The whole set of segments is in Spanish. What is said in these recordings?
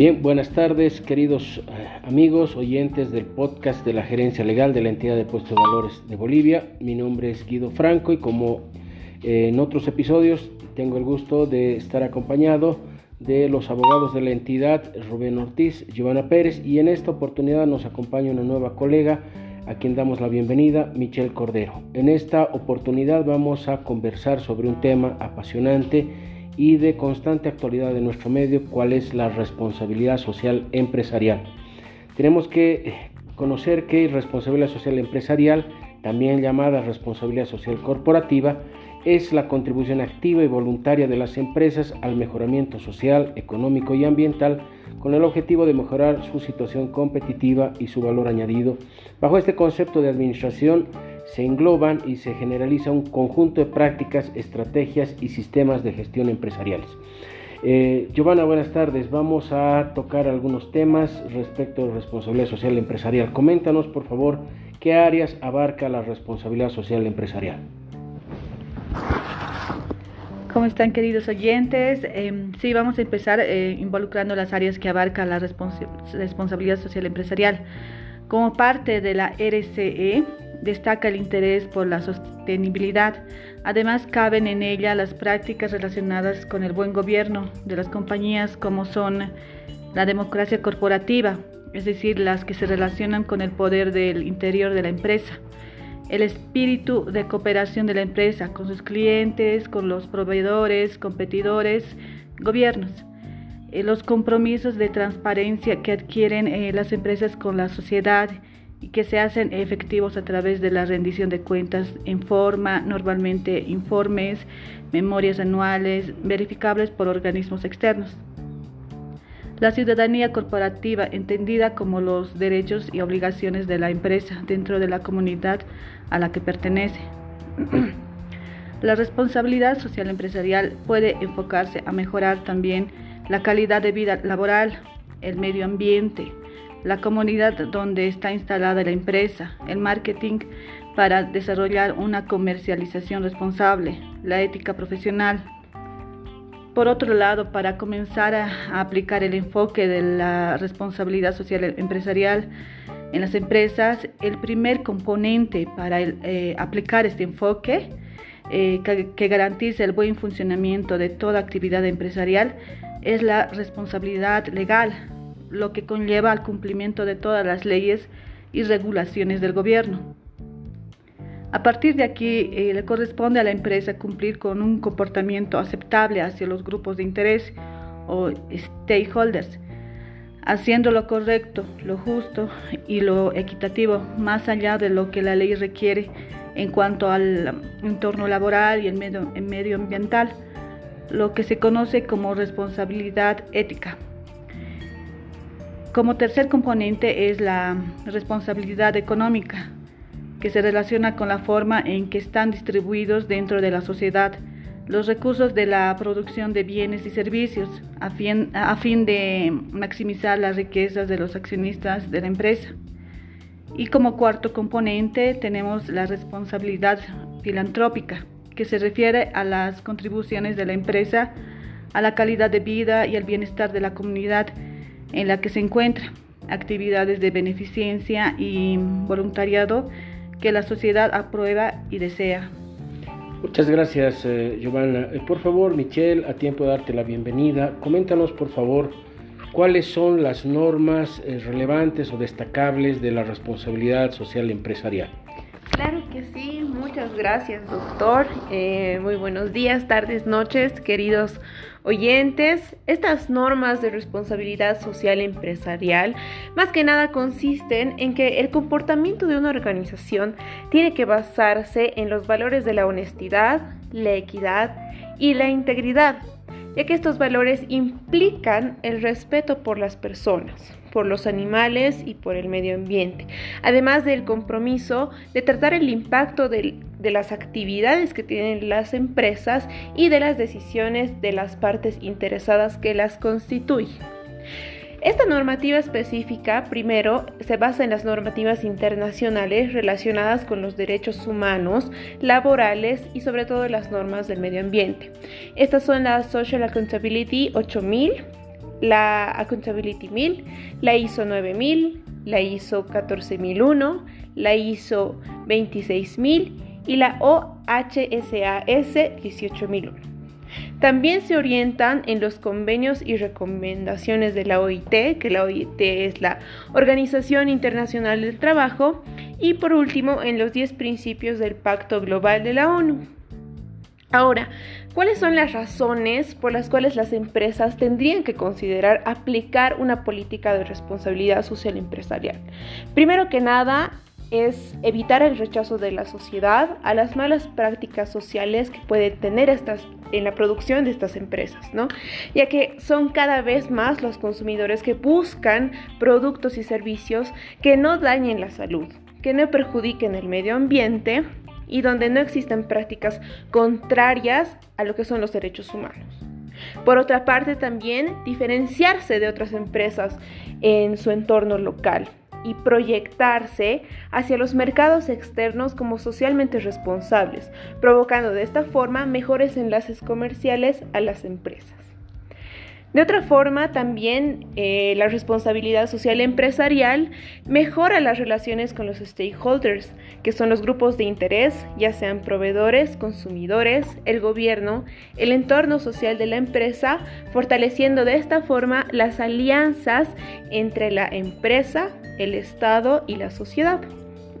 Bien, buenas tardes queridos eh, amigos, oyentes del podcast de la Gerencia Legal de la Entidad de Puestos de Valores de Bolivia. Mi nombre es Guido Franco y como eh, en otros episodios tengo el gusto de estar acompañado de los abogados de la entidad, Rubén Ortiz, Giovanna Pérez, y en esta oportunidad nos acompaña una nueva colega a quien damos la bienvenida, Michelle Cordero. En esta oportunidad vamos a conversar sobre un tema apasionante y de constante actualidad de nuestro medio, cuál es la responsabilidad social empresarial. Tenemos que eh, conocer que responsabilidad social empresarial, también llamada responsabilidad social corporativa, es la contribución activa y voluntaria de las empresas al mejoramiento social, económico y ambiental con el objetivo de mejorar su situación competitiva y su valor añadido. Bajo este concepto de administración se engloban y se generaliza un conjunto de prácticas, estrategias y sistemas de gestión empresariales. Eh, Giovanna, buenas tardes. Vamos a tocar algunos temas respecto a responsabilidad social empresarial. Coméntanos, por favor, qué áreas abarca la responsabilidad social empresarial. ¿Cómo están queridos oyentes? Em, sí, vamos a empezar eh, involucrando las áreas que abarca la responsabilidad social empresarial. Como parte de la RCE, destaca el interés por la sostenibilidad. Además, caben en ella las prácticas relacionadas con el buen gobierno de las compañías como son la democracia corporativa, es decir, las que se relacionan con el poder del interior de la empresa el espíritu de cooperación de la empresa con sus clientes, con los proveedores, competidores, gobiernos, eh, los compromisos de transparencia que adquieren eh, las empresas con la sociedad y que se hacen efectivos a través de la rendición de cuentas en forma, normalmente informes, memorias anuales, verificables por organismos externos. La ciudadanía corporativa, entendida como los derechos y obligaciones de la empresa dentro de la comunidad a la que pertenece. la responsabilidad social empresarial puede enfocarse a mejorar también la calidad de vida laboral, el medio ambiente, la comunidad donde está instalada la empresa, el marketing para desarrollar una comercialización responsable, la ética profesional, por otro lado, para comenzar a, aplicar el enfoque de la responsabilidad social empresarial en las empresas, el primer componente para eh, aplicar este enfoque eh, que, que garantice el buen funcionamiento de toda actividad empresarial es la responsabilidad legal, lo que conlleva al cumplimiento de todas las leyes y regulaciones del gobierno. A partir de aquí, eh, le corresponde a la empresa cumplir con un comportamiento aceptable hacia los grupos de interés o stakeholders, haciendo lo correcto, lo justo y lo equitativo, más allá de lo que la ley requiere en cuanto al entorno laboral y el medio, el medio ambiental, lo que se conoce como responsabilidad ética. Como tercer componente es la responsabilidad económica que se relaciona con la forma en que están distribuidos dentro de la sociedad los recursos de la producción de bienes y servicios a fin, a fin de maximizar las riquezas de los accionistas de la empresa. Y como cuarto componente tenemos la responsabilidad filantrópica, que se refiere a las contribuciones de la empresa a la calidad de vida y al bienestar de la comunidad en la que se encuentra, actividades de beneficencia y voluntariado que la sociedad aprueba y desea. Muchas gracias, eh, Giovanna. Eh, por favor, Michelle, a tiempo de darte la bienvenida, coméntanos, por favor, cuáles son las normas eh, relevantes o destacables de la responsabilidad social empresarial. Claro muchas gracias doctor. muy buenos días, tardes, noches, queridos oyentes. Estas normas de responsabilidad social empresarial más que nada consisten en que el comportamiento de una organización tiene que basarse en los valores de la honestidad, la equidad y la integridad, ya que estos valores implican el respeto por las personas por los animales y por el medio ambiente, además del compromiso de tratar el impacto de, las actividades que tienen las empresas y de las decisiones de las partes interesadas que las constituyen. Esta normativa específica, primero, se basa en las normativas internacionales relacionadas con los derechos humanos, laborales y sobre todo las normas del medio ambiente. Estas son la Social Accountability 8000, la Accountability 1000, la ISO 9000, la ISO 14001, la ISO 26000 y la OHSAS 18001. También se orientan en los convenios y recomendaciones de la OIT, que la OIT es la Organización Internacional del Trabajo, y por último en los 10 principios del Pacto Global de la ONU. Ahora, ¿cuáles son las razones por las cuales las empresas tendrían que considerar aplicar una política de responsabilidad social empresarial? Primero que nada, es evitar el rechazo de la sociedad a las malas prácticas sociales que pueden tener estas en la producción de estas empresas, ¿no? Ya que son cada vez más los consumidores que buscan productos y servicios que no dañen la salud, que no perjudiquen el medio ambiente y donde no existen prácticas contrarias a lo que son los derechos humanos. Por otra parte, también diferenciarse de otras empresas en su entorno local y proyectarse hacia los mercados externos como socialmente responsables, provocando de esta forma mejores enlaces comerciales a las empresas. De otra forma, también eh, la responsabilidad social empresarial mejora las relaciones con los stakeholders, que son los grupos de interés, ya sean proveedores, consumidores, el gobierno, el entorno social de la empresa, fortaleciendo de esta forma las alianzas entre la empresa, el Estado y la sociedad.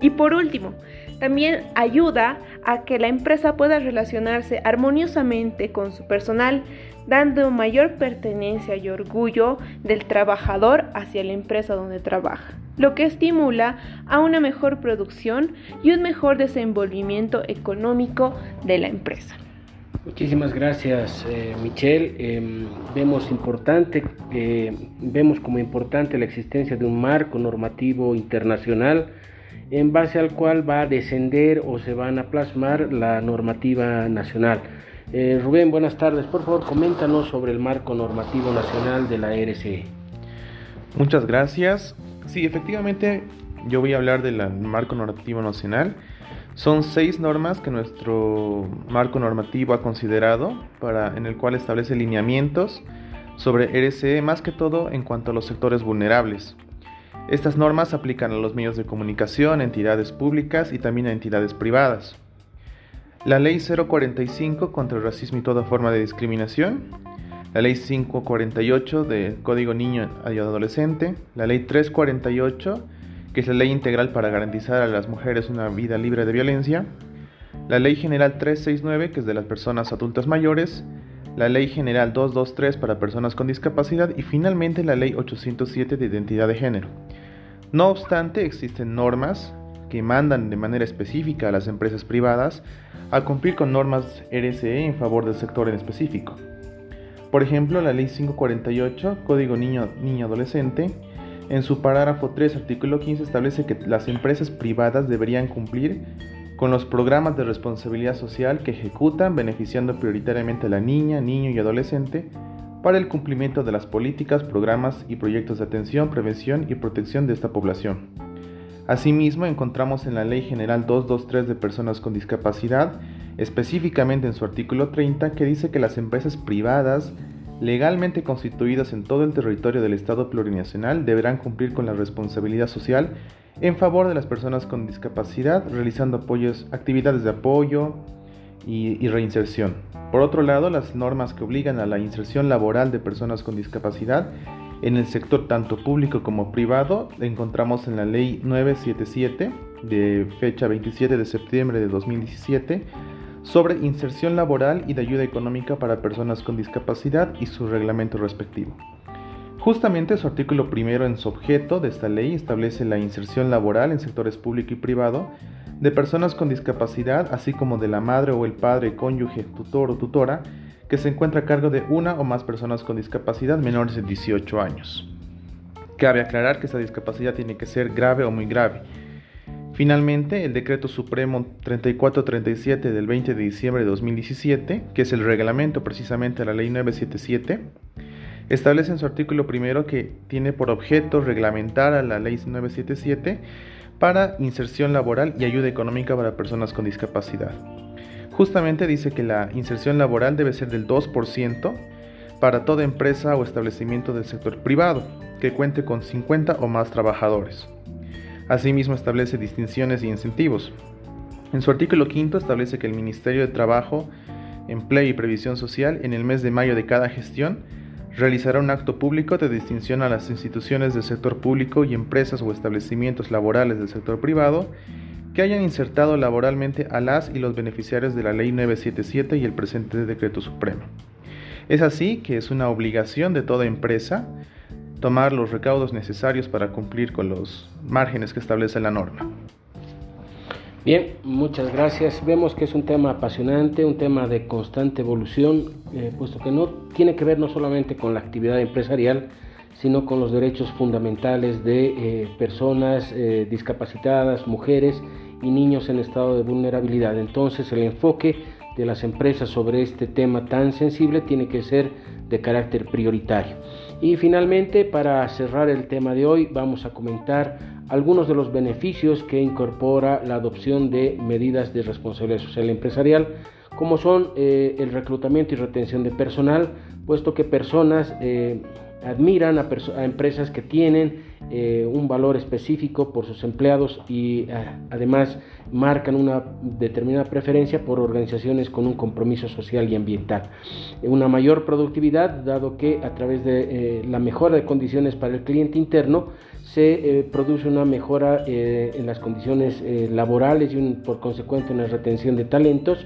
Y por último, también ayuda a que la empresa pueda relacionarse armoniosamente con su personal, dando mayor pertenencia y orgullo del trabajador hacia la empresa donde trabaja, lo que estimula a una mejor producción y un mejor desenvolvimiento económico de la empresa. Muchísimas gracias, eh, Michelle. Em, vemos importante, eh, vemos como importante la existencia de un marco normativo internacional en base al cual va a descender o se van a plasmar la normativa nacional. Eh, Rubén, buenas tardes. Por favor, coméntanos sobre el marco normativo nacional de la RCE. Muchas gracias. Sí, efectivamente, yo voy a hablar del marco normativo nacional. Son seis normas que nuestro marco normativo ha considerado, para, en el cual establece lineamientos sobre RCE, más que todo en cuanto a los sectores vulnerables. Estas normas aplican a los medios de comunicación, entidades públicas y también a entidades privadas. La Ley 045 contra el racismo y toda forma de discriminación, la Ley 548 de Código Niño y Adolescente, la Ley 348, que es la ley integral para garantizar a las mujeres una vida libre de violencia, la Ley General 369, que es de las personas adultas mayores, la Ley General 223 para personas con discapacidad. Y finalmente la Ley 807 de identidad de género. No obstante, existen normas que mandan de manera específica a las empresas privadas a cumplir con normas RSE en favor del sector en específico. Por ejemplo, la Ley 548, Código Niño, Niño Adolescente, en su parágrafo 3, artículo 15, establece que las empresas privadas deberían cumplir con los programas de responsabilidad social que ejecutan beneficiando prioritariamente a la niña, niño y adolescente para el cumplimiento de las políticas, programas y proyectos de atención, prevención y protección de esta población. Asimismo, encontramos en la Ley General 223 de Personas con Discapacidad, específicamente en su artículo 30, que dice que las empresas privadas legalmente constituidas en todo el territorio del Estado plurinacional deberán cumplir con la responsabilidad social en favor de las personas con discapacidad, realizando apoyos, actividades de apoyo y, y reinserción. Por otro lado, las normas que obligan a la inserción laboral de personas con discapacidad en el sector tanto público como privado encontramos en la Ley 977 de fecha 27 de septiembre de 2017 sobre inserción laboral y de ayuda económica para personas con discapacidad y su reglamento respectivo. Justamente su artículo primero en su objeto de esta ley establece la inserción laboral en sectores público y privado de personas con discapacidad, así como de la madre o el padre, cónyuge, tutor o tutora, que se encuentra a cargo de una o más personas con discapacidad menores de 18 años. Cabe aclarar que esta discapacidad tiene que ser grave o muy grave. Finalmente, el Decreto Supremo 3437 del 20 de diciembre de 2017, que es el reglamento precisamente de la Ley 977, establece en su artículo primero que tiene por objeto reglamentar a la Ley 977 para inserción laboral y ayuda económica para personas con discapacidad. Justamente dice que la inserción laboral debe ser del 2% para toda empresa o establecimiento del sector privado que cuente con 50 o más trabajadores. Asimismo establece distinciones y incentivos. En su artículo quinto establece que el Ministerio de Trabajo, Empleo y Previsión Social en el mes de mayo de cada gestión realizará un acto público de distinción a las instituciones del sector público y empresas o establecimientos laborales del sector privado que hayan insertado laboralmente a las y los beneficiarios de la Ley 977 y el presente decreto supremo. Es así que es una obligación de toda empresa tomar los recaudos necesarios para cumplir con los márgenes que establece la norma. Bien, muchas gracias. Vemos que es un tema apasionante, un tema de constante evolución, eh, puesto que no tiene que ver no solamente con la actividad empresarial, sino con los derechos fundamentales de eh, personas eh, discapacitadas, mujeres y niños en estado de vulnerabilidad. Entonces el enfoque de las empresas sobre este tema tan sensible tiene que ser de carácter prioritario. Y finalmente, para cerrar el tema de hoy, vamos a comentar algunos de los beneficios que incorpora la adopción de medidas de responsabilidad social empresarial, como son eh, el reclutamiento y retención de personal, puesto que personas eh, admiran a, empresas que tienen eh, un valor específico por sus empleados y además marcan una determinada preferencia por organizaciones con un compromiso social y ambiental. Una mayor productividad, dado que a través de la mejora de condiciones para el cliente interno, se eh, produce una mejora eh, en las condiciones eh, laborales y por consecuente una retención de talentos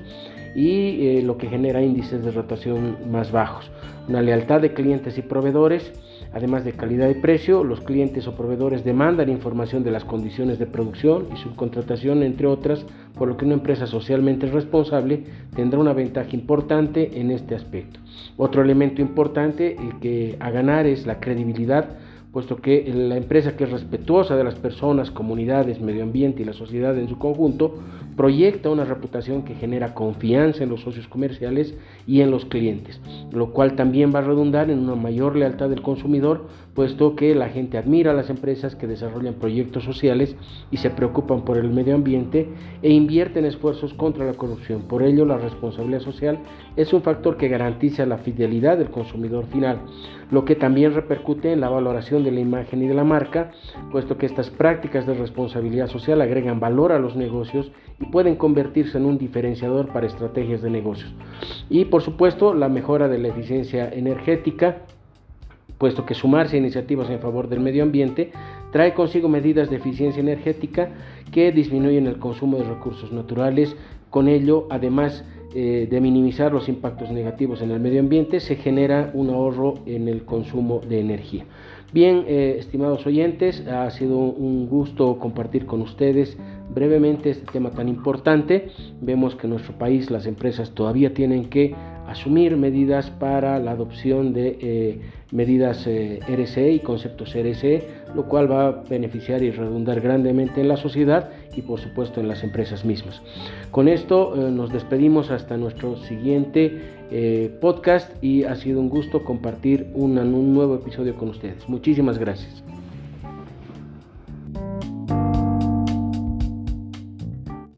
y lo que genera índices de rotación más bajos. Una lealtad de clientes y proveedores, además de calidad y precio, los clientes o proveedores demandan información de las condiciones de producción y subcontratación, entre otras, por lo que una empresa socialmente responsable tendrá una ventaja importante en este aspecto. Otro elemento importante que a ganar es la credibilidad puesto que la empresa que es respetuosa de las personas, comunidades, medio ambiente y la sociedad en su conjunto, proyecta una reputación que genera confianza en los socios comerciales y en los clientes, lo cual también va a redundar en una mayor lealtad del consumidor, puesto que la gente admira a las empresas que desarrollan proyectos sociales y se preocupan por el medio ambiente e invierten esfuerzos contra la corrupción. Por ello, la responsabilidad social es un factor que garantiza la fidelidad del consumidor final, lo que también repercute en la valoración de la imagen y de la marca, puesto que estas prácticas de responsabilidad social agregan valor a los negocios pueden convertirse en un diferenciador para estrategias de negocios. Y por supuesto, la mejora de la eficiencia energética, puesto que sumarse a iniciativas en favor del medio ambiente trae consigo medidas de eficiencia energética que disminuyen el consumo de recursos naturales, con ello además eh, de minimizar los impactos negativos en el medio ambiente, se genera un ahorro en el consumo de energía. Bien, eh, estimados oyentes, ha sido un gusto compartir con ustedes brevemente este tema tan importante. Vemos que en nuestro país las empresas todavía tienen que asumir medidas para la adopción de eh, medidas eh, RSE y conceptos RSE, lo cual va a beneficiar y redundar grandemente en la sociedad y por supuesto en las empresas mismas. Con esto eh, nos despedimos hasta nuestro siguiente podcast y ha sido un gusto compartir un nuevo episodio con ustedes. Muchísimas gracias.